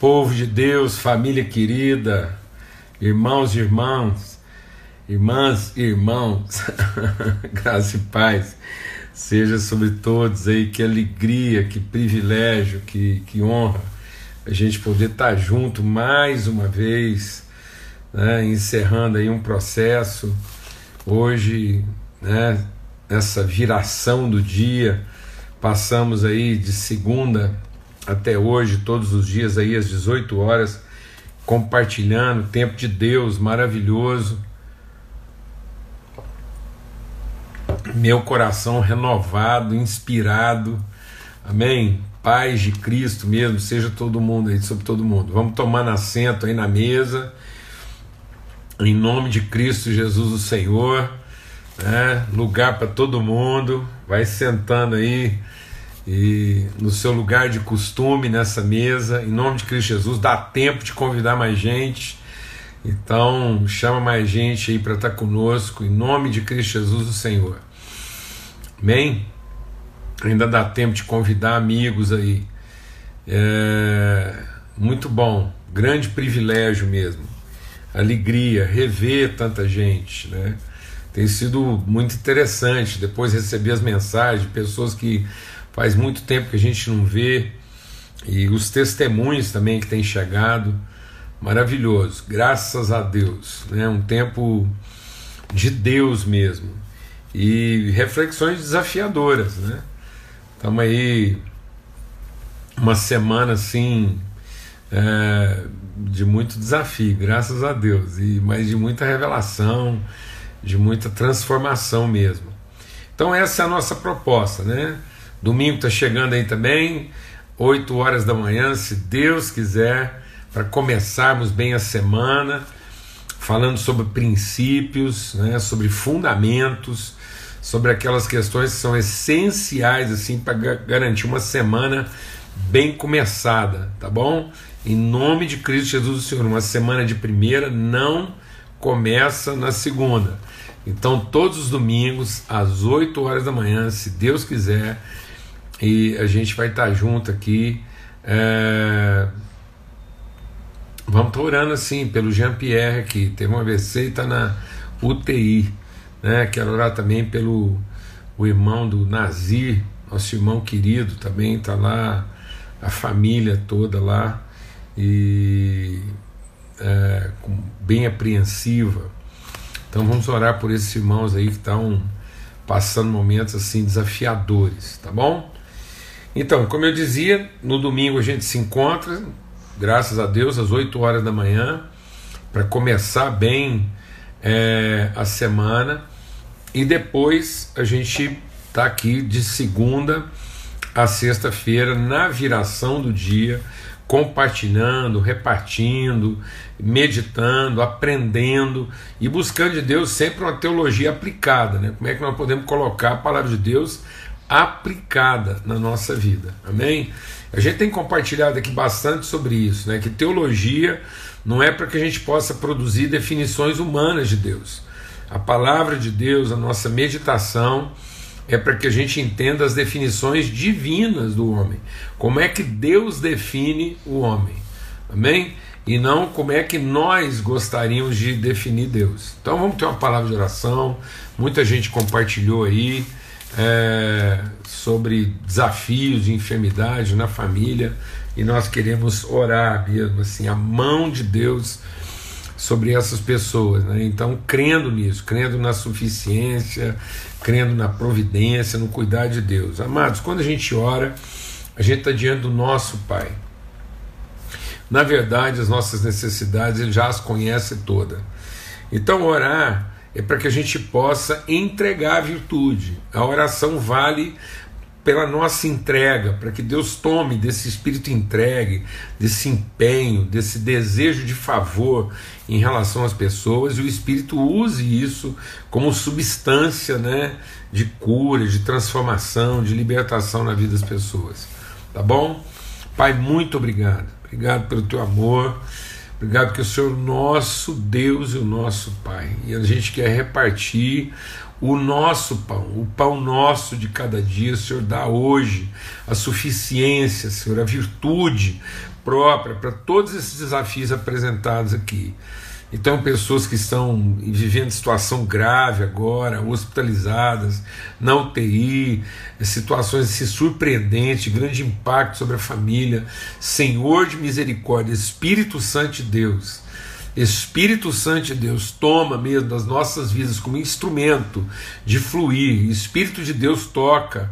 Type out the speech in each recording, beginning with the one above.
Povo de Deus, família querida, irmãos e irmãs, irmãs e irmãos, graça e paz seja sobre todos aí, que alegria, que privilégio, que, que honra a gente poder estar junto mais uma vez, né, encerrando aí um processo, hoje, né, nessa viração do dia, passamos aí de segunda até hoje, todos os dias aí às 18 horas, compartilhando tempo de Deus maravilhoso. Meu coração renovado, inspirado. Amém. Paz de Cristo mesmo, seja todo mundo aí, sobre todo mundo. Vamos tomando assento aí na mesa. Em nome de Cristo Jesus, o Senhor. Né? Lugar para todo mundo. Vai sentando aí e no seu lugar de costume nessa mesa, em nome de Cristo Jesus, dá tempo de convidar mais gente. Então, chama mais gente aí para estar tá conosco, em nome de Cristo Jesus, o Senhor. Amém? Ainda dá tempo de convidar amigos aí. É, muito bom, grande privilégio mesmo. Alegria, rever tanta gente, né? Tem sido muito interessante. Depois receber as mensagens de pessoas que faz muito tempo que a gente não vê, e os testemunhos também que têm chegado, maravilhoso, graças a Deus, né? um tempo de Deus mesmo, e reflexões desafiadoras, né? Estamos aí uma semana assim é, de muito desafio, graças a Deus, e mas de muita revelação, de muita transformação mesmo. Então essa é a nossa proposta, né? Domingo está chegando aí também, 8 horas da manhã, se Deus quiser, para começarmos bem a semana, falando sobre princípios, né, sobre fundamentos, sobre aquelas questões que são essenciais assim para garantir uma semana bem começada, tá bom? Em nome de Cristo Jesus, o Senhor, uma semana de primeira não começa na segunda. Então, todos os domingos, às 8 horas da manhã, se Deus quiser, e a gente vai estar junto aqui. É... Vamos estar orando assim pelo Jean-Pierre aqui, teve um AVC e está na UTI. Né? Quero orar também pelo o irmão do Nazir, nosso irmão querido também, está lá, a família toda lá, e é, bem apreensiva. Então vamos orar por esses irmãos aí que estão passando momentos assim desafiadores, tá bom? Então, como eu dizia, no domingo a gente se encontra, graças a Deus, às 8 horas da manhã, para começar bem é, a semana. E depois a gente está aqui de segunda a sexta-feira, na viração do dia, compartilhando, repartindo, meditando, aprendendo e buscando de Deus sempre uma teologia aplicada. Né? Como é que nós podemos colocar a palavra de Deus aplicada na nossa vida. Amém? A gente tem compartilhado aqui bastante sobre isso, né? Que teologia não é para que a gente possa produzir definições humanas de Deus. A palavra de Deus, a nossa meditação é para que a gente entenda as definições divinas do homem. Como é que Deus define o homem? Amém? E não como é que nós gostaríamos de definir Deus. Então vamos ter uma palavra de oração. Muita gente compartilhou aí é, sobre desafios de enfermidade na família e nós queremos orar mesmo assim, a mão de Deus sobre essas pessoas. Né? Então, crendo nisso, crendo na suficiência, crendo na providência, no cuidar de Deus. Amados, quando a gente ora, a gente está diante do nosso Pai. Na verdade, as nossas necessidades ele já as conhece toda. Então, orar é para que a gente possa entregar a virtude. A oração vale pela nossa entrega, para que Deus tome desse espírito entregue, desse empenho, desse desejo de favor em relação às pessoas e o espírito use isso como substância, né, de cura, de transformação, de libertação na vida das pessoas. Tá bom? Pai, muito obrigado. Obrigado pelo teu amor. Obrigado que o Senhor é o nosso Deus e o nosso Pai. E a gente quer repartir o nosso pão, o pão nosso de cada dia, Senhor, dá hoje a suficiência, Senhor, a virtude própria para todos esses desafios apresentados aqui. Então, pessoas que estão vivendo situação grave agora, hospitalizadas, na UTI, situações assim, surpreendentes, grande impacto sobre a família. Senhor de misericórdia, Espírito Santo de Deus, Espírito Santo de Deus, toma mesmo das nossas vidas como instrumento de fluir. Espírito de Deus toca,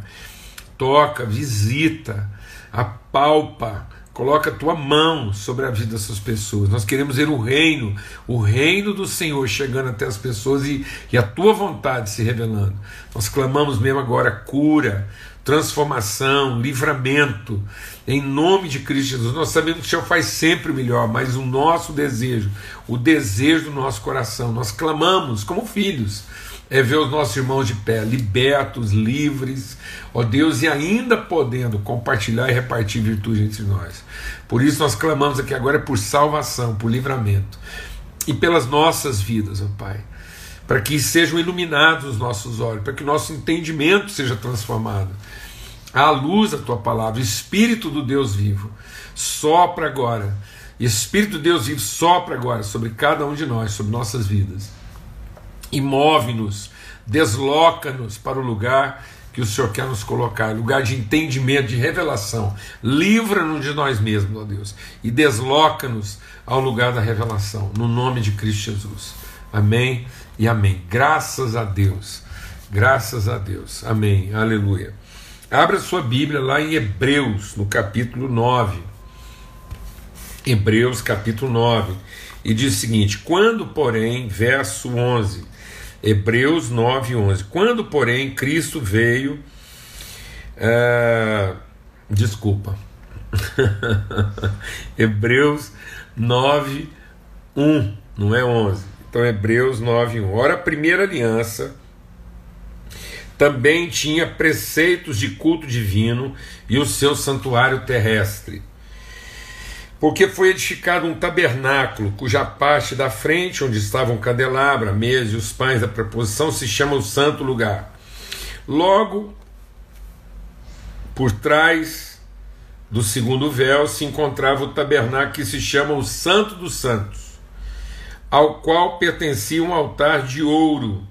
toca, visita, apalpa Coloca a tua mão sobre a vida dessas pessoas. Nós queremos ver o reino, o reino do Senhor chegando até as pessoas e, e a tua vontade se revelando. Nós clamamos mesmo agora cura, transformação, livramento, em nome de Cristo Jesus. Nós sabemos que o Senhor faz sempre o melhor, mas o nosso desejo, o desejo do nosso coração, nós clamamos como filhos é ver os nossos irmãos de pé, libertos, livres, ó Deus, e ainda podendo compartilhar e repartir virtude entre nós. Por isso nós clamamos aqui agora por salvação, por livramento e pelas nossas vidas, ó Pai, para que sejam iluminados os nossos olhos, para que o nosso entendimento seja transformado. À luz da tua palavra, Espírito do Deus vivo, sopra agora. Espírito do Deus vivo, sopra agora sobre cada um de nós, sobre nossas vidas e move-nos, desloca-nos para o lugar que o Senhor quer nos colocar, lugar de entendimento, de revelação. Livra-nos de nós mesmos, ó Deus, e desloca-nos ao lugar da revelação, no nome de Cristo Jesus. Amém e amém. Graças a Deus. Graças a Deus. Amém. Aleluia. Abra sua Bíblia lá em Hebreus, no capítulo 9. Hebreus, capítulo 9. E diz o seguinte: Quando, porém, verso 11 Hebreus 9, 11. Quando, porém, Cristo veio. É, desculpa. Hebreus 9, 1, não é 11. Então, Hebreus 9, 1. Ora, a primeira aliança também tinha preceitos de culto divino e o seu santuário terrestre porque foi edificado um tabernáculo, cuja parte da frente, onde estavam o candelabro, a mesa e os pães da preposição, se chama o Santo Lugar. Logo, por trás do segundo véu se encontrava o tabernáculo que se chama o Santo dos Santos, ao qual pertencia um altar de ouro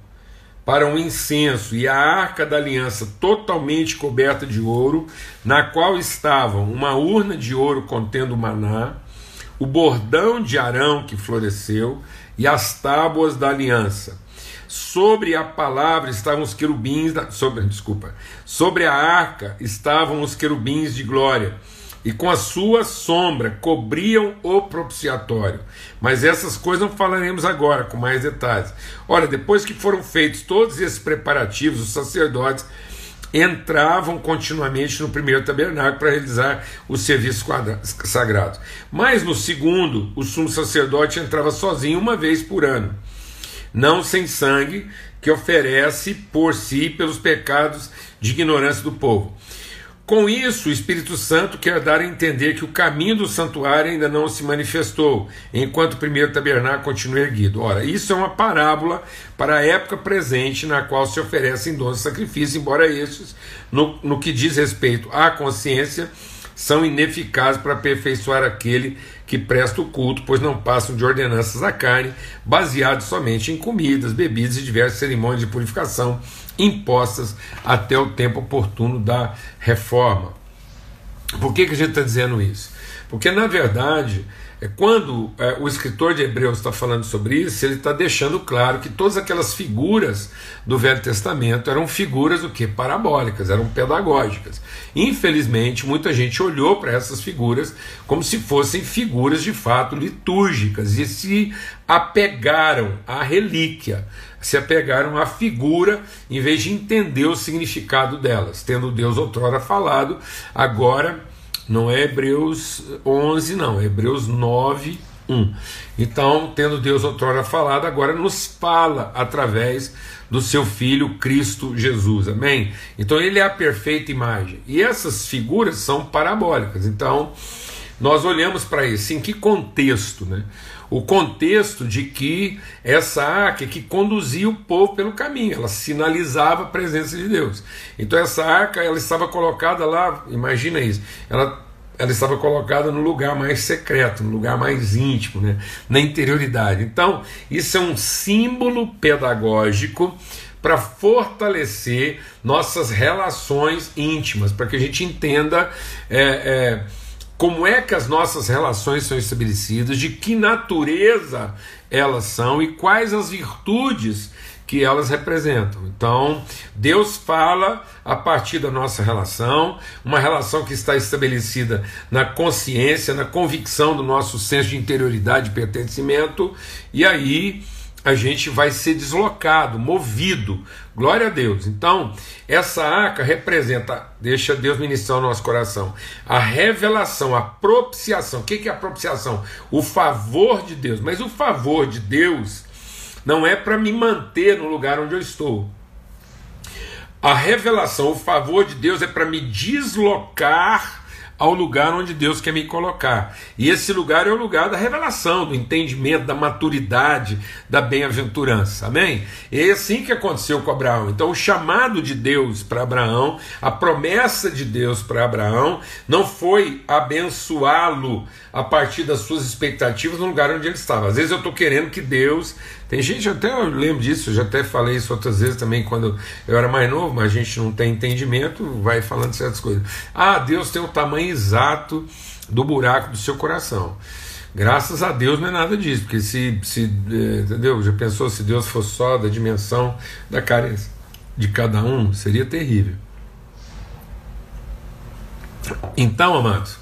para um incenso e a arca da aliança totalmente coberta de ouro, na qual estavam uma urna de ouro contendo maná, o bordão de Arão que floresceu e as tábuas da aliança. Sobre a palavra estavam os querubins, da, sobre, desculpa, sobre a arca estavam os querubins de glória e com a sua sombra cobriam o propiciatório. Mas essas coisas não falaremos agora com mais detalhes. Ora, depois que foram feitos todos esses preparativos, os sacerdotes entravam continuamente no primeiro tabernáculo para realizar os serviços sagrados. Mas no segundo, o sumo sacerdote entrava sozinho uma vez por ano, não sem sangue, que oferece por si pelos pecados de ignorância do povo. Com isso, o Espírito Santo quer dar a entender que o caminho do santuário ainda não se manifestou, enquanto o primeiro tabernáculo continua erguido. Ora, isso é uma parábola para a época presente na qual se oferecem dons de sacrifício, embora estes, no, no que diz respeito à consciência, são ineficazes para aperfeiçoar aquele que presta o culto, pois não passam de ordenanças da carne, baseados somente em comidas, bebidas e diversas cerimônias de purificação impostas até o tempo oportuno da reforma. Por que, que a gente está dizendo isso? Porque, na verdade, é quando é, o escritor de Hebreus está falando sobre isso, ele está deixando claro que todas aquelas figuras do Velho Testamento eram figuras o que parabólicas, eram pedagógicas. Infelizmente, muita gente olhou para essas figuras como se fossem figuras de fato litúrgicas e se apegaram à relíquia, se apegaram à figura em vez de entender o significado delas, tendo Deus outrora falado, agora não é Hebreus 11, não, é Hebreus 9, 1. Então, tendo Deus outrora falado, agora nos fala através do seu Filho Cristo Jesus. Amém? Então, ele é a perfeita imagem. E essas figuras são parabólicas. Então, nós olhamos para isso. Em que contexto? Né? O contexto de que essa arca que conduzia o povo pelo caminho, ela sinalizava a presença de Deus. Então essa arca ela estava colocada lá, imagina isso, ela ela estava colocada no lugar mais secreto, no lugar mais íntimo, né? na interioridade. Então, isso é um símbolo pedagógico para fortalecer nossas relações íntimas, para que a gente entenda é, é, como é que as nossas relações são estabelecidas, de que natureza elas são e quais as virtudes que elas representam. Então, Deus fala a partir da nossa relação, uma relação que está estabelecida na consciência, na convicção do nosso senso de interioridade e pertencimento, e aí a gente vai ser deslocado, movido. Glória a Deus. Então, essa arca representa, deixa Deus ministrar o nosso coração, a revelação, a propiciação. O que é a propiciação? O favor de Deus. Mas o favor de Deus não é para me manter no lugar onde eu estou. A revelação, o favor de Deus é para me deslocar ao lugar onde Deus quer me colocar. E esse lugar é o lugar da revelação, do entendimento, da maturidade, da bem-aventurança. Amém? E é assim que aconteceu com Abraão. Então, o chamado de Deus para Abraão, a promessa de Deus para Abraão, não foi abençoá-lo a partir das suas expectativas no lugar onde ele estava. Às vezes eu estou querendo que Deus tem gente, até eu lembro disso, já até falei isso outras vezes também quando eu era mais novo, mas a gente não tem entendimento, vai falando certas coisas. Ah, Deus tem o tamanho exato do buraco do seu coração. Graças a Deus não é nada disso, porque se, se eh, entendeu? Já pensou se Deus fosse só da dimensão da carência de cada um, seria terrível. Então, amados,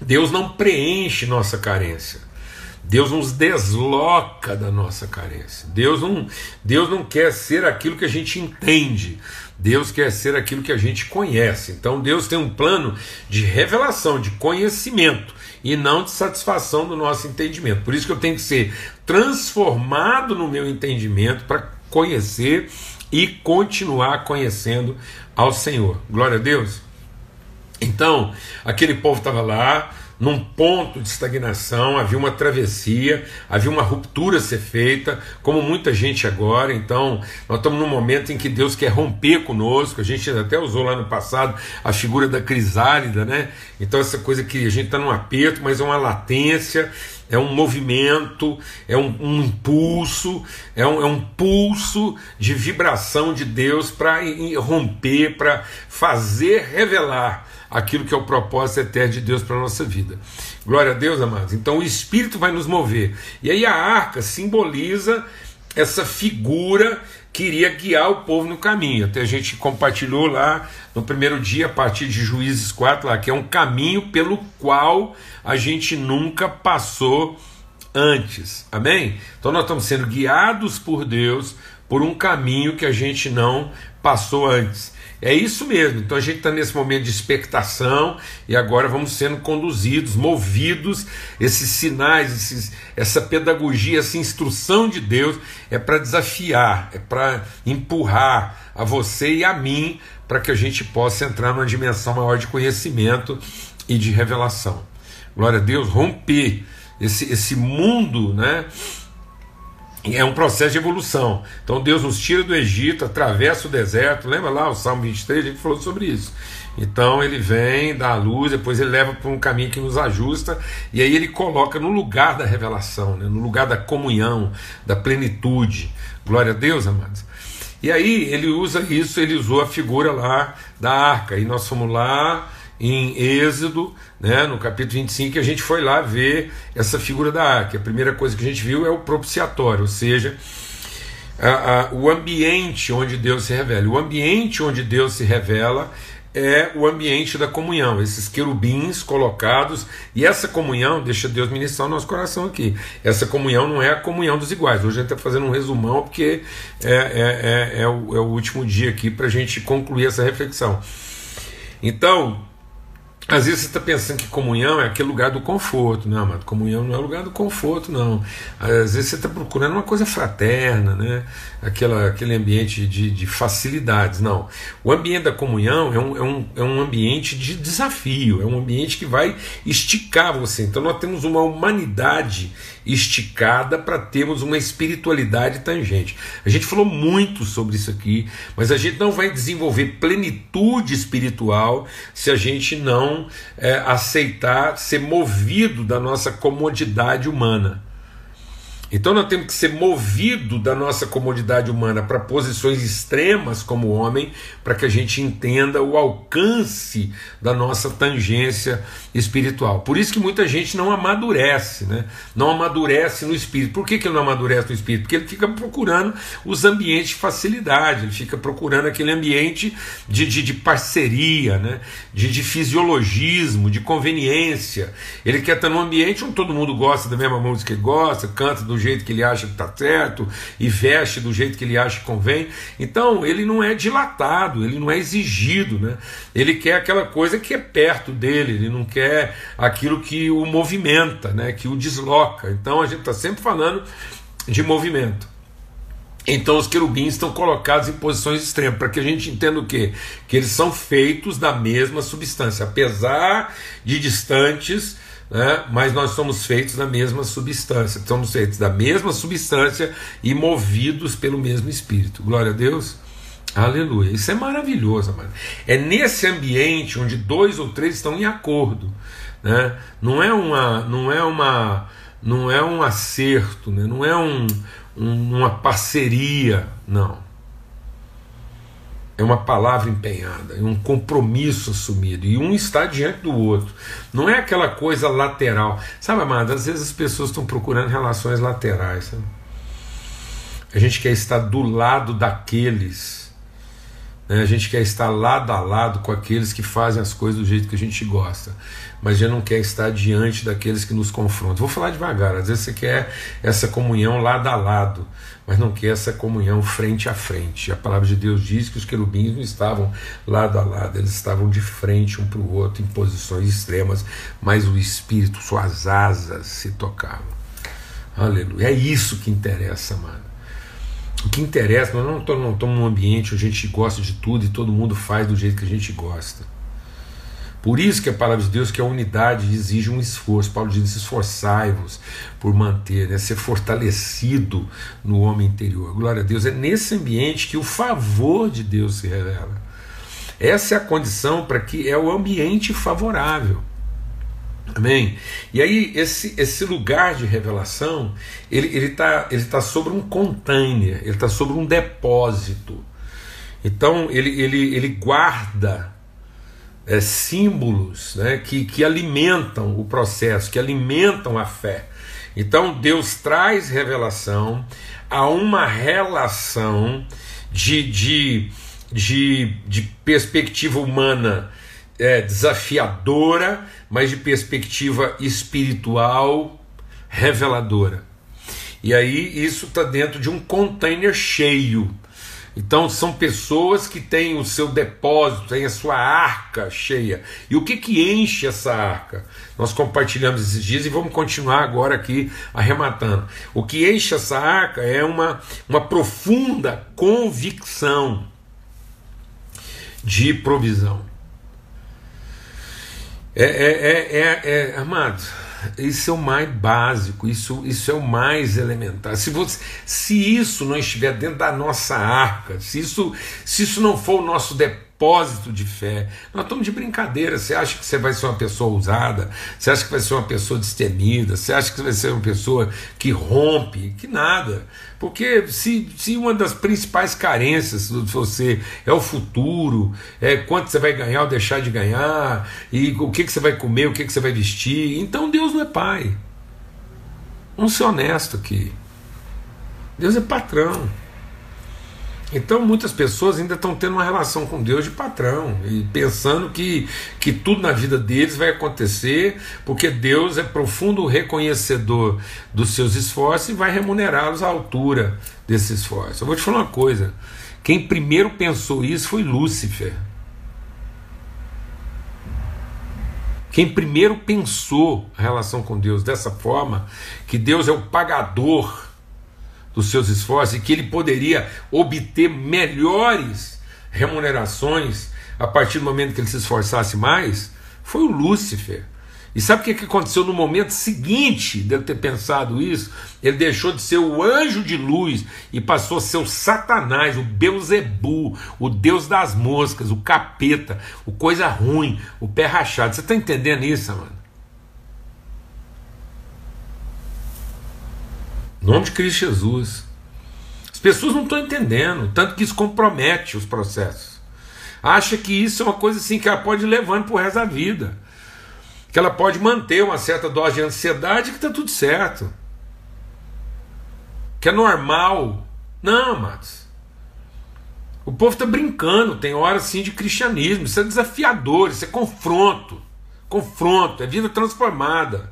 Deus não preenche nossa carência. Deus nos desloca da nossa carência. Deus não, Deus não quer ser aquilo que a gente entende. Deus quer ser aquilo que a gente conhece. Então Deus tem um plano de revelação, de conhecimento e não de satisfação do nosso entendimento. Por isso que eu tenho que ser transformado no meu entendimento para conhecer e continuar conhecendo ao Senhor. Glória a Deus. Então, aquele povo estava lá, num ponto de estagnação, havia uma travessia, havia uma ruptura a ser feita, como muita gente agora. Então, nós estamos num momento em que Deus quer romper conosco. A gente até usou lá no passado a figura da crisálida, né? Então, essa coisa que a gente está num aperto, mas é uma latência, é um movimento, é um, um impulso, é um, é um pulso de vibração de Deus para romper, para fazer revelar aquilo que é o propósito eterno de Deus para a nossa vida. Glória a Deus, amados. Então o Espírito vai nos mover. E aí a arca simboliza essa figura que iria guiar o povo no caminho. Até a gente compartilhou lá no primeiro dia, a partir de Juízes 4, lá, que é um caminho pelo qual a gente nunca passou antes. Amém? Então nós estamos sendo guiados por Deus por um caminho que a gente não passou antes. É isso mesmo. Então a gente está nesse momento de expectação e agora vamos sendo conduzidos, movidos. Esses sinais, esses, essa pedagogia, essa instrução de Deus é para desafiar, é para empurrar a você e a mim para que a gente possa entrar numa dimensão maior de conhecimento e de revelação. Glória a Deus, romper esse, esse mundo, né? É um processo de evolução. Então Deus nos tira do Egito, atravessa o deserto. Lembra lá o Salmo 23? A gente falou sobre isso. Então ele vem, dá a luz, depois ele leva para um caminho que nos ajusta, e aí ele coloca no lugar da revelação, né? no lugar da comunhão, da plenitude. Glória a Deus, amados. E aí ele usa isso, ele usou a figura lá da arca, e nós fomos lá em Êxodo, né, no capítulo 25, que a gente foi lá ver essa figura da arca. A primeira coisa que a gente viu é o propiciatório, ou seja, a, a, o ambiente onde Deus se revela. O ambiente onde Deus se revela é o ambiente da comunhão, esses querubins colocados, e essa comunhão, deixa Deus ministrar o nosso coração aqui. Essa comunhão não é a comunhão dos iguais. Hoje a gente está fazendo um resumão, porque é, é, é, é, o, é o último dia aqui para a gente concluir essa reflexão. Então, Às vezes você está pensando que comunhão é aquele lugar do conforto, não, mas comunhão não é lugar do conforto, não. Às vezes você está procurando uma coisa fraterna, né? Aquela, aquele ambiente de, de facilidades, não. O ambiente da comunhão é um, é, um, é um ambiente de desafio, é um ambiente que vai esticar você. Então nós temos uma humanidade esticada para termos uma espiritualidade tangente. A gente falou muito sobre isso aqui, mas a gente não vai desenvolver plenitude espiritual se a gente não é, aceitar ser movido da nossa comodidade humana. Então nós temos que ser movido da nossa comodidade humana para posições extremas como homem, para que a gente entenda o alcance da nossa tangência espiritual. Por isso que muita gente não amadurece, né? Não amadurece no espírito. Por que, que ele não amadurece no espírito? Porque ele fica procurando os ambientes de facilidade, ele fica procurando aquele ambiente de, de, de parceria, né? De, de fisiologismo, de conveniência. Ele quer estar num ambiente onde todo mundo gosta da mesma música que ele gosta, canta do jeito que ele acha que está certo e veste do jeito que ele acha que convém. Então ele não é dilatado, ele não é exigido, né? Ele quer aquela coisa que é perto dele, ele não quer aquilo que o movimenta, né? Que o desloca. Então a gente está sempre falando de movimento. Então os querubins estão colocados em posições extremas, para que a gente entenda o quê? Que eles são feitos da mesma substância, apesar de distantes, né? mas nós somos feitos da mesma substância, somos feitos da mesma substância e movidos pelo mesmo Espírito. Glória a Deus. Aleluia. Isso é maravilhoso, mano. É nesse ambiente onde dois ou três estão em acordo, né? Não é uma, não é uma, não é um acerto, né? Não é um, um uma parceria, não é uma palavra empenhada, é um compromisso assumido, e um está diante do outro. Não é aquela coisa lateral. Sabe, amado, às vezes as pessoas estão procurando relações laterais. Sabe? A gente quer estar do lado daqueles. Né? A gente quer estar lado a lado com aqueles que fazem as coisas do jeito que a gente gosta mas já não quer estar diante daqueles que nos confrontam. Vou falar devagar, às vezes você quer essa comunhão lado a lado, mas não quer essa comunhão frente a frente. A palavra de Deus diz que os querubins não estavam lado a lado, eles estavam de frente um para o outro em posições extremas, mas o Espírito, suas asas se tocavam. Aleluia. É isso que interessa, mano. O que interessa, nós não estamos num ambiente onde a gente gosta de tudo e todo mundo faz do jeito que a gente gosta. Por isso que a palavra de Deus que a unidade exige um esforço. Paulo diz: esforçai-vos por manter, né, ser fortalecido no homem interior. Glória a Deus. É nesse ambiente que o favor de Deus se revela. Essa é a condição para que é o ambiente favorável. Amém? E aí, esse, esse lugar de revelação, ele está ele tá, ele tá sobre um container, ele está sobre um depósito. Então, ele, ele, ele guarda é, símbolos né, que, que alimentam o processo, que alimentam a fé. Então Deus traz revelação a uma relação de, de, de, de perspectiva humana é, desafiadora, mas de perspectiva espiritual reveladora. E aí isso está dentro de um container cheio. Então são pessoas que têm o seu depósito, têm a sua arca cheia. E o que que enche essa arca? Nós compartilhamos esses dias e vamos continuar agora aqui arrematando. O que enche essa arca é uma, uma profunda convicção de provisão. É, é, é, é, é amado, isso é o mais básico, isso, isso é o mais elementar. Se, você, se isso não estiver dentro da nossa arca, se isso, se isso não for o nosso depósito, propósito de fé. Nós estamos de brincadeira. Você acha que você vai ser uma pessoa ousada? Você acha que vai ser uma pessoa destemida? Você acha que vai ser uma pessoa que rompe? Que nada. Porque se, se uma das principais carências de você é o futuro, é quanto você vai ganhar ou deixar de ganhar, e o que, que você vai comer, o que, que você vai vestir, então Deus não é pai. Vamos ser honesto aqui. Deus é patrão. Então muitas pessoas ainda estão tendo uma relação com Deus de patrão e pensando que, que tudo na vida deles vai acontecer porque Deus é profundo reconhecedor dos seus esforços e vai remunerá-los à altura desse esforço. Eu vou te falar uma coisa: quem primeiro pensou isso foi Lúcifer. Quem primeiro pensou a relação com Deus dessa forma, que Deus é o pagador dos seus esforços e que ele poderia obter melhores remunerações a partir do momento que ele se esforçasse mais, foi o Lúcifer. E sabe o que aconteceu no momento seguinte dele ter pensado isso? Ele deixou de ser o anjo de luz e passou a ser o Satanás, o Beuzebu, o Deus das moscas, o capeta, o coisa ruim, o pé rachado. Você está entendendo isso, mano? Nome de Cristo Jesus. As pessoas não estão entendendo, tanto que isso compromete os processos. Acha que isso é uma coisa assim que ela pode ir levando para o resto da vida que ela pode manter uma certa dose de ansiedade que está tudo certo. Que é normal. Não, amados. O povo está brincando, tem hora sim de cristianismo, isso é desafiador, isso é confronto. Confronto, é vida transformada,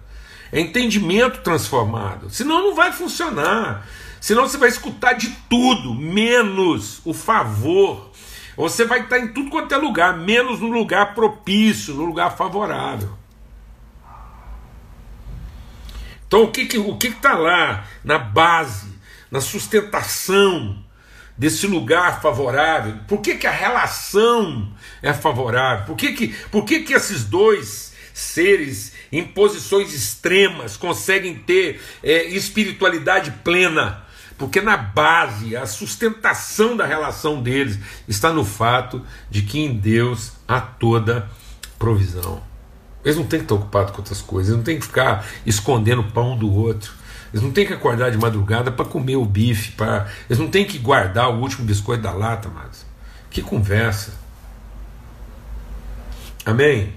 é entendimento transformado. Senão não vai funcionar. Senão você vai escutar de tudo, menos o favor. Você vai estar em tudo quanto é lugar, menos no lugar propício, no lugar favorável. Então, o que que o que está lá na base, na sustentação desse lugar favorável? Por que, que a relação é favorável? Por que, que, por que, que esses dois seres em posições extremas conseguem ter é, espiritualidade plena? Porque na base, a sustentação da relação deles está no fato de que em Deus há toda provisão. Eles não têm que estar ocupados com outras coisas, eles não têm que ficar escondendo o pão do outro. Eles não têm que acordar de madrugada para comer o bife, pra... eles não têm que guardar o último biscoito da lata, mas que conversa. Amém?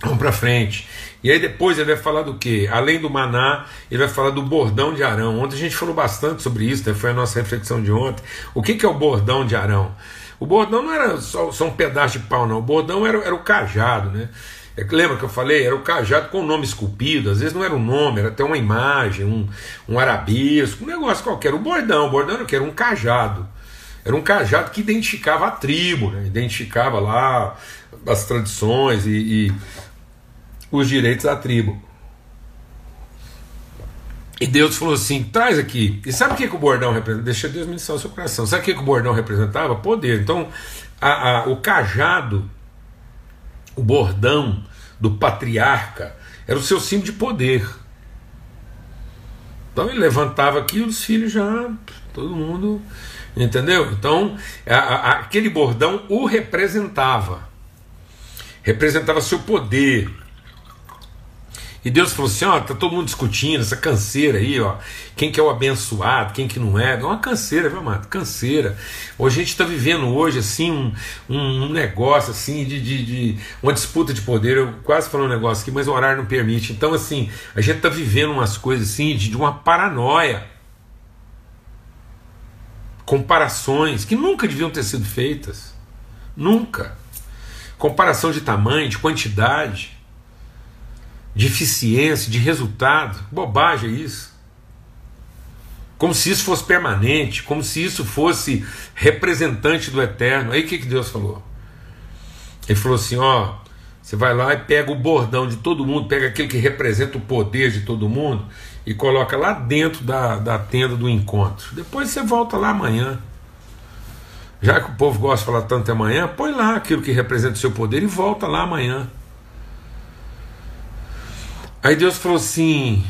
Vamos para frente. E aí depois ele vai falar do que? Além do maná, ele vai falar do bordão de Arão. Ontem a gente falou bastante sobre isso, né? foi a nossa reflexão de ontem. O que, que é o bordão de Arão? O bordão não era só, só um pedaço de pau, não. O bordão era, era o cajado, né? É, lembra que eu falei? Era o cajado com o nome esculpido, às vezes não era um nome, era até uma imagem, um, um arabesco, um negócio qualquer. O bordão, o bordão era o que? Era um cajado. Era um cajado que identificava a tribo, né? identificava lá as tradições e, e os direitos da tribo. E Deus falou assim: traz aqui. E sabe o que, que o bordão representa? Deixa Deus ministrar o seu coração. Sabe o que, que o bordão representava? Poder. Então, a, a, o cajado o bordão do patriarca era o seu símbolo de poder. Então ele levantava aqui os filhos já, todo mundo, entendeu? Então a, a, aquele bordão o representava, representava seu poder, e Deus falou assim: ó, tá todo mundo discutindo essa canseira aí, ó. Quem que é o abençoado, quem que não é. É uma canseira, viu, amado? Canseira. Hoje a gente está vivendo hoje, assim, um, um, negócio, assim, de, de, de, uma disputa de poder. Eu quase falei um negócio aqui, mas o horário não permite. Então, assim, a gente está vivendo umas coisas, assim, de, de uma paranoia. Comparações que nunca deviam ter sido feitas. Nunca. Comparação de tamanho, de quantidade de eficiência, de resultado. Bobagem isso. Como se isso fosse permanente, como se isso fosse representante do eterno. Aí o que, que Deus falou? Ele falou assim: ó, você vai lá e pega o bordão de todo mundo, pega aquele que representa o poder de todo mundo e coloca lá dentro da, da tenda do encontro. Depois você volta lá amanhã. Já que o povo gosta de falar tanto amanhã, põe lá aquilo que representa o seu poder e volta lá amanhã. Aí Deus falou assim: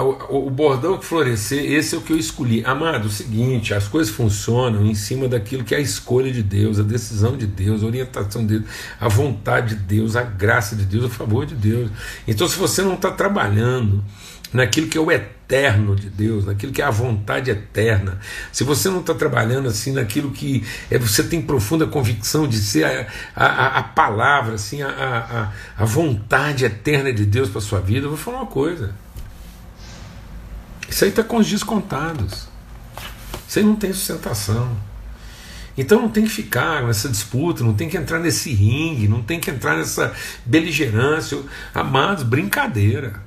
o, bordão que florescer, esse é o que eu escolhi. Amado, o seguinte, as coisas funcionam em cima daquilo que é a escolha de Deus, a decisão de Deus, a orientação de Deus, a vontade de Deus, a graça de Deus, o favor de Deus. Então, se você não está trabalhando naquilo que é o eterno de Deus, naquilo que é a vontade eterna. Se você não está trabalhando assim naquilo que é, você tem profunda convicção de ser a, a, a palavra, assim, a, a, a vontade eterna de Deus para sua vida, eu vou falar uma coisa. Isso aí está com os dias contados. Isso aí não tem sustentação. Então não tem que ficar nessa disputa, não tem que entrar nesse ringue, não tem que entrar nessa beligerância. Amados, brincadeira.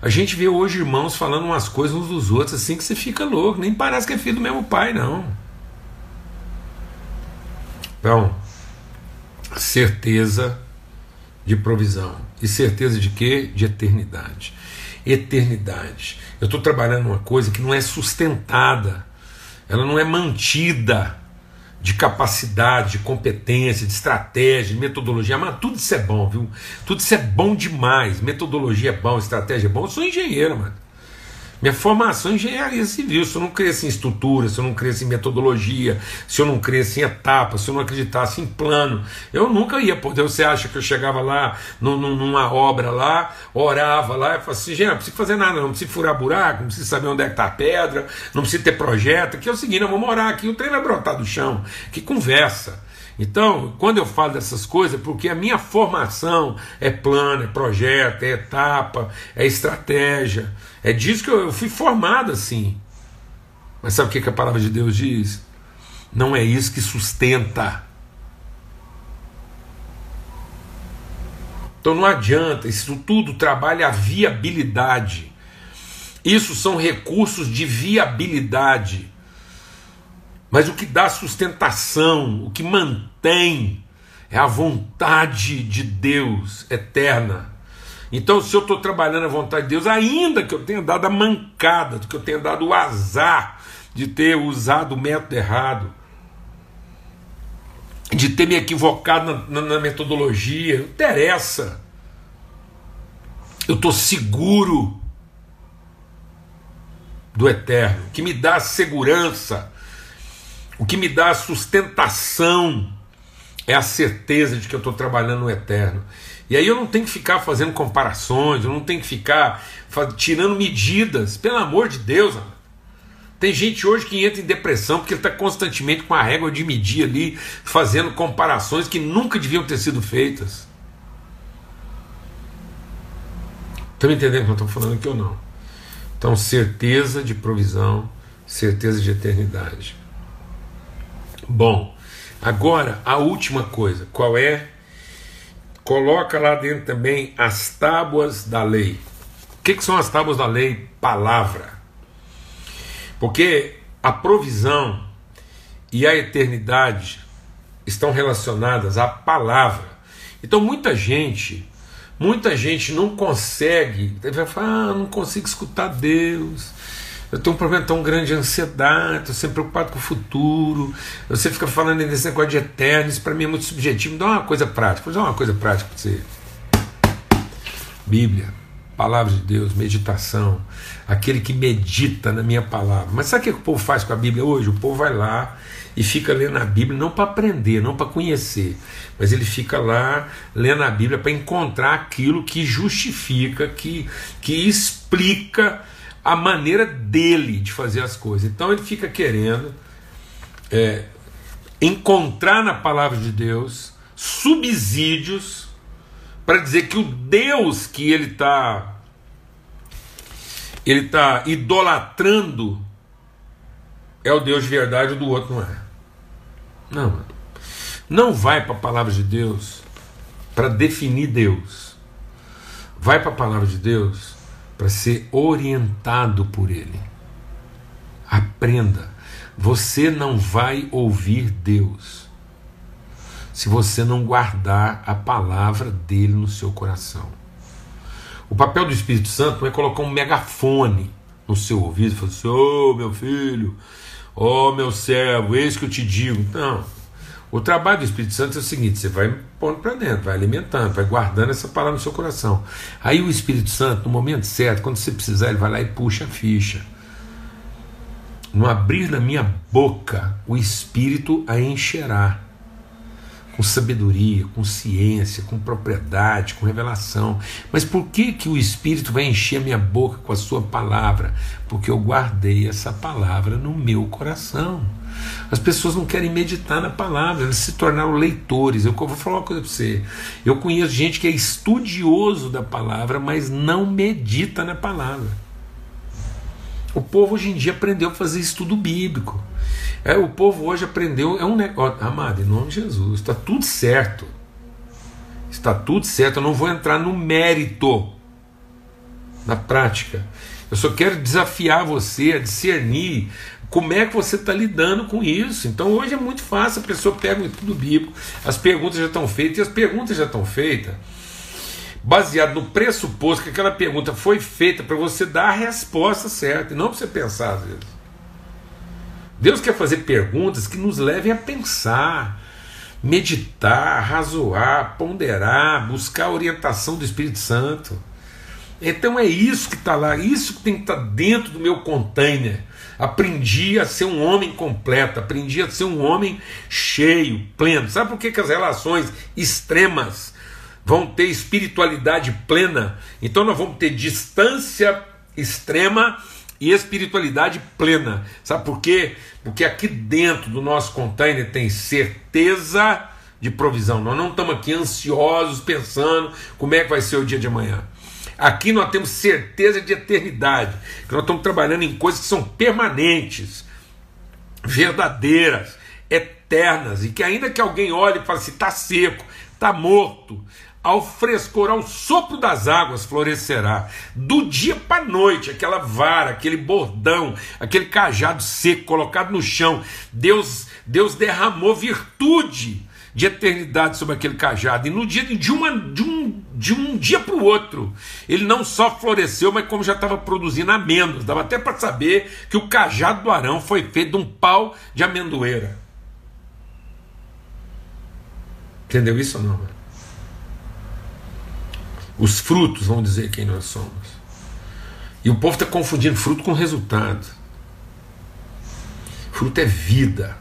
A gente vê hoje irmãos falando umas coisas uns dos outros assim que você fica louco, nem parece que é filho do mesmo pai, não. Então, certeza de provisão. E certeza de quê? De eternidade. Eternidade. Eu estou trabalhando uma coisa que não é sustentada, ela não é mantida de capacidade, de competência, de estratégia, de metodologia, mas tudo isso é bom, viu? Tudo isso é bom demais. Metodologia é bom, estratégia é bom. Eu sou engenheiro, mano. Minha formação em engenharia civil, se eu não cresce em estrutura, se eu não cresce em metodologia, se eu não cresce em etapas, se eu não acreditasse em plano, eu nunca ia poder. Você acha que eu chegava lá numa obra lá, orava lá e falava assim, gente, não precisa fazer nada, não, precisa furar buraco, não precisa saber onde é que está a pedra, não precisa ter projeto, que é o seguinte, vou morar aqui, o trem vai brotar do chão. Que conversa. Então, quando eu falo dessas coisas, é porque a minha formação é plano, é projeto, é etapa, é estratégia. É disso que eu, fui formado assim. Mas sabe o que, que a palavra de Deus diz? Não é isso que sustenta. Então não adianta, isso tudo trabalha a viabilidade. Isso são recursos de viabilidade. Mas o que dá sustentação, o que mantém, é a vontade de Deus eterna. Então, se eu estou trabalhando a vontade de Deus, ainda que eu tenha dado a mancada, que eu tenha dado o azar de ter usado o método errado, de ter me equivocado na, na, na metodologia, não interessa. Eu estou seguro do eterno, que me dá segurança, o que me dá sustentação é a certeza de que eu estou trabalhando no eterno. E aí eu não tenho que ficar fazendo comparações, eu não tenho que ficar tirando medidas, pelo amor de Deus. Tem gente hoje que entra em depressão porque está constantemente com a régua de medir ali, fazendo comparações que nunca deviam ter sido feitas. Estão me entendendo o que eu estou falando aqui ou não? Então, certeza de provisão, certeza de eternidade. Bom, agora a última coisa, qual é coloca lá dentro também as tábuas da lei. O que, que são as tábuas da lei? Palavra. Porque a provisão e a eternidade estão relacionadas à palavra. Então muita gente, muita gente não consegue, vai falar, ah, não consigo escutar Deus, eu tenho um problema tão grande de ansiedade, estou sempre preocupado com o futuro. Você fica falando nesse negócio de eterno, isso para mim é muito subjetivo. Dá uma coisa prática, dar uma coisa prática para você. Bíblia, palavra de Deus, meditação, aquele que medita na minha palavra. Mas sabe o que o povo faz com a Bíblia hoje? O povo vai lá e fica lendo a Bíblia não para aprender, não para conhecer, mas ele fica lá lendo a Bíblia para encontrar aquilo que justifica, que, que explica a maneira dele de fazer as coisas. Então ele fica querendo é, encontrar na palavra de Deus subsídios para dizer que o Deus que ele está ele está idolatrando é o Deus de verdade e do outro não é. Não. Não vai para a palavra de Deus para definir Deus. Vai para a palavra de Deus para ser orientado por Ele. Aprenda. Você não vai ouvir Deus se você não guardar a palavra dele no seu coração. O papel do Espírito Santo não é colocar um megafone no seu ouvido e falar assim: Ô oh, meu filho, ô oh, meu servo, eis que eu te digo. Não. O trabalho do Espírito Santo é o seguinte: você vai pondo para dentro, vai alimentando, vai guardando essa palavra no seu coração. Aí o Espírito Santo, no momento certo, quando você precisar, ele vai lá e puxa a ficha. No abrir da minha boca, o Espírito a encherá com sabedoria, com ciência, com propriedade, com revelação. Mas por que que o Espírito vai encher minha boca com a sua palavra? Porque eu guardei essa palavra no meu coração. As pessoas não querem meditar na palavra, elas se tornaram leitores. Eu vou falar uma coisa para você. Eu conheço gente que é estudioso da palavra, mas não medita na palavra. O povo hoje em dia aprendeu a fazer estudo bíblico. É, o povo hoje aprendeu, é um negócio, amado, em nome de Jesus, está tudo certo. Está tudo certo, eu não vou entrar no mérito, na prática. Eu só quero desafiar você a discernir como é que você está lidando com isso? Então hoje é muito fácil, a pessoa pega o estudo bíblico, as perguntas já estão feitas, e as perguntas já estão feitas. baseado no pressuposto que aquela pergunta foi feita para você dar a resposta certa e não para você pensar às vezes. Deus quer fazer perguntas que nos levem a pensar, meditar, razoar, ponderar, buscar a orientação do Espírito Santo. Então é isso que está lá, isso que tem que estar tá dentro do meu container. Aprendi a ser um homem completo, aprendi a ser um homem cheio, pleno. Sabe por que, que as relações extremas vão ter espiritualidade plena? Então nós vamos ter distância extrema e espiritualidade plena. Sabe por quê? Porque aqui dentro do nosso container tem certeza de provisão. Nós não estamos aqui ansiosos pensando como é que vai ser o dia de amanhã. Aqui nós temos certeza de eternidade, que nós estamos trabalhando em coisas que são permanentes, verdadeiras, eternas, e que ainda que alguém olhe e fale assim, está seco, está morto, ao frescor, ao sopro das águas florescerá. Do dia para a noite, aquela vara, aquele bordão, aquele cajado seco colocado no chão, Deus, Deus derramou virtude de eternidade sobre aquele cajado. E no dia de, uma, de, um, de um dia para o outro, ele não só floresceu, mas como já estava produzindo amêndoas. Dava até para saber que o cajado do Arão foi feito de um pau de amendoeira. Entendeu isso ou não? Os frutos vão dizer quem nós somos. E o povo está confundindo fruto com resultado. Fruto é vida.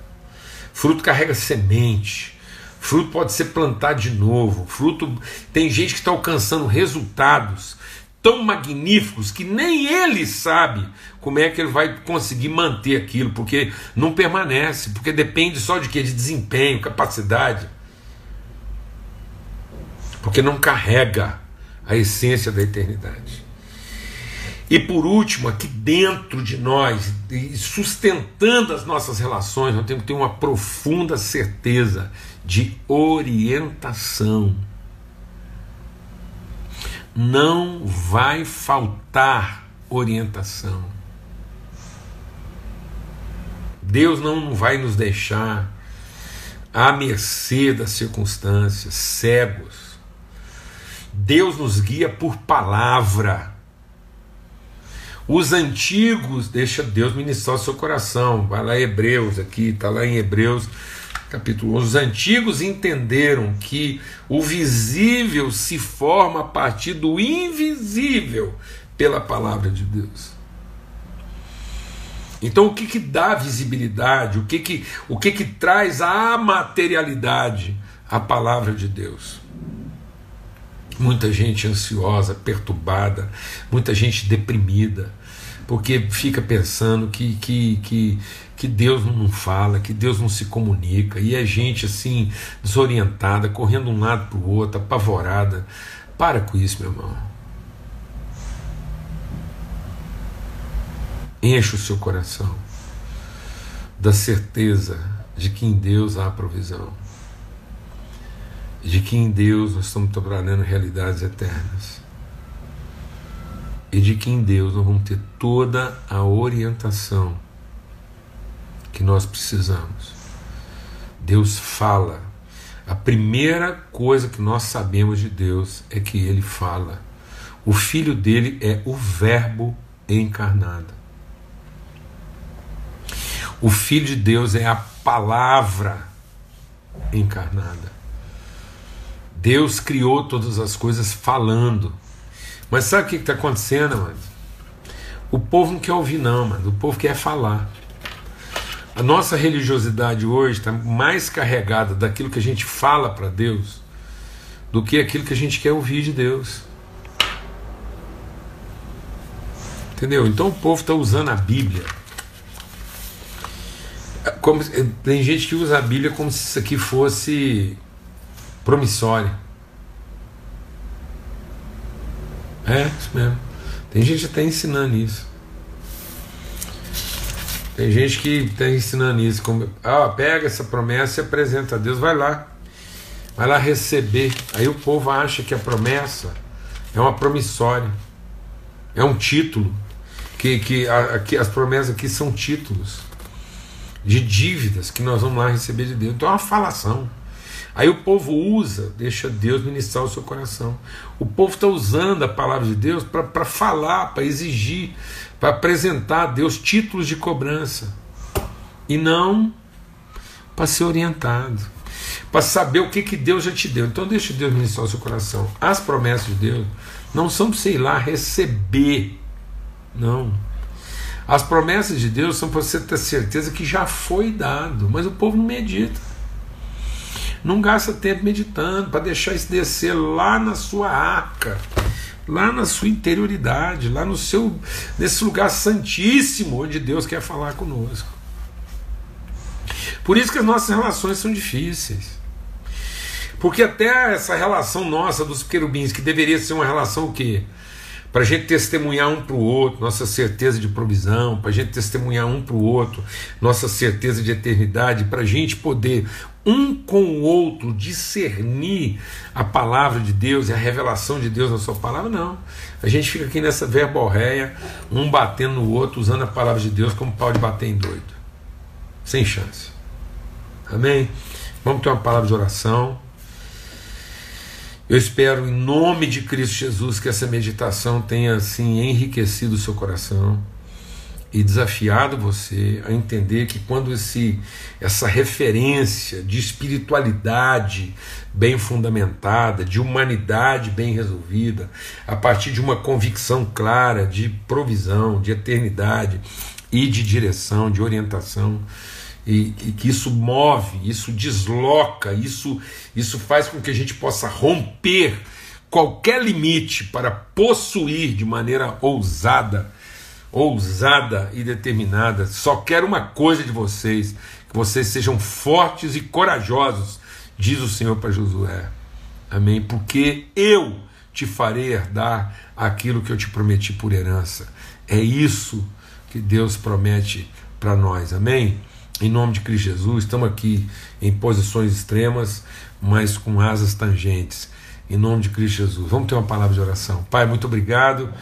Fruto carrega semente. Fruto pode ser plantado de novo. Fruto tem gente que está alcançando resultados tão magníficos que nem ele sabe como é que ele vai conseguir manter aquilo, porque não permanece, porque depende só de quê? De desempenho, capacidade. Porque não carrega a essência da eternidade. E por último, aqui dentro de nós, sustentando as nossas relações, nós temos que ter uma profunda certeza de orientação. Não vai faltar orientação. Deus não vai nos deixar à mercê das circunstâncias, cegos Deus nos guia por palavra. Os antigos, deixa Deus ministrar o seu coração. Vai lá em Hebreus aqui, está lá em Hebreus capítulo 11. Os antigos entenderam que o visível se forma a partir do invisível pela palavra de Deus. Então, o que, que dá visibilidade? O que, que, o que, que traz a materialidade? A palavra de Deus. Muita gente ansiosa, perturbada, muita gente deprimida, porque fica pensando que, que, que, que Deus não fala, que Deus não se comunica, e é gente assim, desorientada, correndo um lado para o outro, apavorada. Para com isso, meu irmão. Enche o seu coração da certeza de que em Deus há provisão de que em Deus nós estamos trabalhando realidades eternas. E de que em Deus nós vamos ter toda a orientação que nós precisamos. Deus fala. A primeira coisa que nós sabemos de Deus é que Ele fala. O Filho dele é o Verbo encarnado. O Filho de Deus é a palavra encarnada. Deus criou todas as coisas falando. Mas sabe o que está acontecendo, mano? O povo não quer ouvir, não, mano. O povo quer falar. A nossa religiosidade hoje está mais carregada daquilo que a gente fala para Deus do que aquilo que a gente quer ouvir de Deus. Entendeu? Então o povo está usando a Bíblia. Como, tem gente que usa a Bíblia como se isso aqui fosse promissória. É, isso mesmo. Tem gente até ensinando isso. Tem gente que está ensinando isso. Como, ah, pega essa promessa e apresenta a Deus, vai lá. Vai lá receber. Aí o povo acha que a promessa é uma promissória. É um título. Que, que, a, que as promessas aqui são títulos de dívidas que nós vamos lá receber de Deus. Então é uma falação. Aí o povo usa, deixa Deus ministrar o seu coração. O povo está usando a palavra de Deus para falar, para exigir, para apresentar a Deus títulos de cobrança. E não para ser orientado, para saber o que, que Deus já te deu. Então deixa Deus ministrar o seu coração. As promessas de Deus não são para você ir lá receber. Não. As promessas de Deus são para você ter certeza que já foi dado, mas o povo não medita. Não gasta tempo meditando para deixar isso descer lá na sua arca, lá na sua interioridade, lá no seu nesse lugar santíssimo onde Deus quer falar conosco. Por isso que as nossas relações são difíceis. Porque até essa relação nossa dos querubins, que deveria ser uma relação o quê? para a gente testemunhar um para o outro nossa certeza de provisão, para a gente testemunhar um para o outro nossa certeza de eternidade, para a gente poder um com o outro discernir a palavra de Deus e a revelação de Deus na sua palavra, não. A gente fica aqui nessa verborréia, um batendo no outro, usando a palavra de Deus como pau de bater em doido. Sem chance. Amém? Vamos ter uma palavra de oração. Eu espero, em nome de Cristo Jesus, que essa meditação tenha assim enriquecido o seu coração e desafiado você a entender que quando esse, essa referência de espiritualidade bem fundamentada, de humanidade bem resolvida, a partir de uma convicção clara de provisão, de eternidade e de direção, de orientação, e, e, que isso move, isso desloca, isso, isso faz com que a gente possa romper qualquer limite para possuir de maneira ousada, ousada e determinada. Só quero uma coisa de vocês: que vocês sejam fortes e corajosos, diz o Senhor para Josué. Amém? Porque eu te farei herdar aquilo que eu te prometi por herança. É isso que Deus promete para nós. Amém? Em nome de Cristo Jesus, estamos aqui em posições extremas, mas com asas tangentes. Em nome de Cristo Jesus. Vamos ter uma palavra de oração. Pai, muito obrigado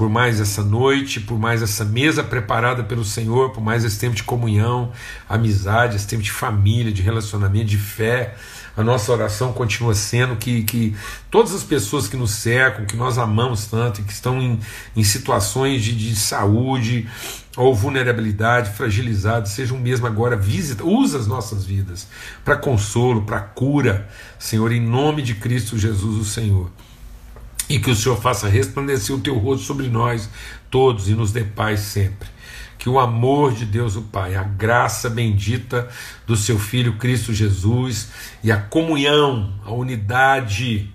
por mais essa noite, por mais essa mesa preparada pelo Senhor, por mais esse tempo de comunhão, amizade, esse tempo de família, de relacionamento, de fé. A nossa oração continua sendo que, que todas as pessoas que nos cercam, que nós amamos tanto e que estão em, em situações de, de saúde, ou vulnerabilidade, fragilizado, sejam mesmo agora visita, usa as nossas vidas para consolo, para cura, Senhor, em nome de Cristo Jesus, o Senhor. E que o Senhor faça resplandecer o teu rosto sobre nós todos e nos dê paz sempre. Que o amor de Deus, o Pai, a graça bendita do seu Filho Cristo Jesus e a comunhão, a unidade,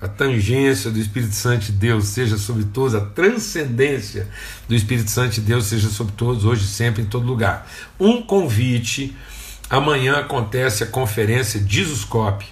a tangência do Espírito Santo de Deus seja sobre todos, a transcendência do Espírito Santo de Deus seja sobre todos, hoje, sempre, em todo lugar. Um convite: amanhã acontece a conferência Disuscope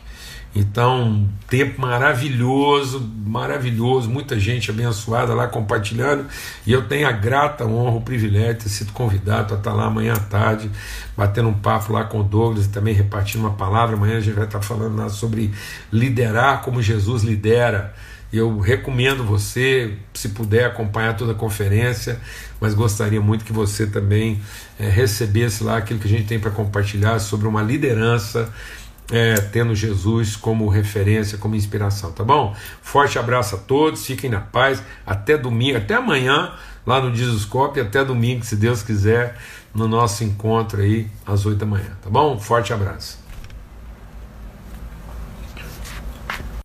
então, tempo maravilhoso, maravilhoso, muita gente abençoada lá compartilhando. E eu tenho a grata honra, o privilégio de ter sido convidado para estar lá amanhã à tarde, batendo um papo lá com o Douglas e também repartindo uma palavra. Amanhã a gente vai estar falando lá sobre liderar como Jesus lidera. Eu recomendo você, se puder, acompanhar toda a conferência, mas gostaria muito que você também é, recebesse lá aquilo que a gente tem para compartilhar sobre uma liderança é, tendo Jesus como referência, como inspiração, tá bom? Forte abraço a todos, fiquem na paz, até domingo, até amanhã, lá no Dizoscope, até domingo, se Deus quiser, no nosso encontro aí às 8 da manhã, tá bom? Forte abraço.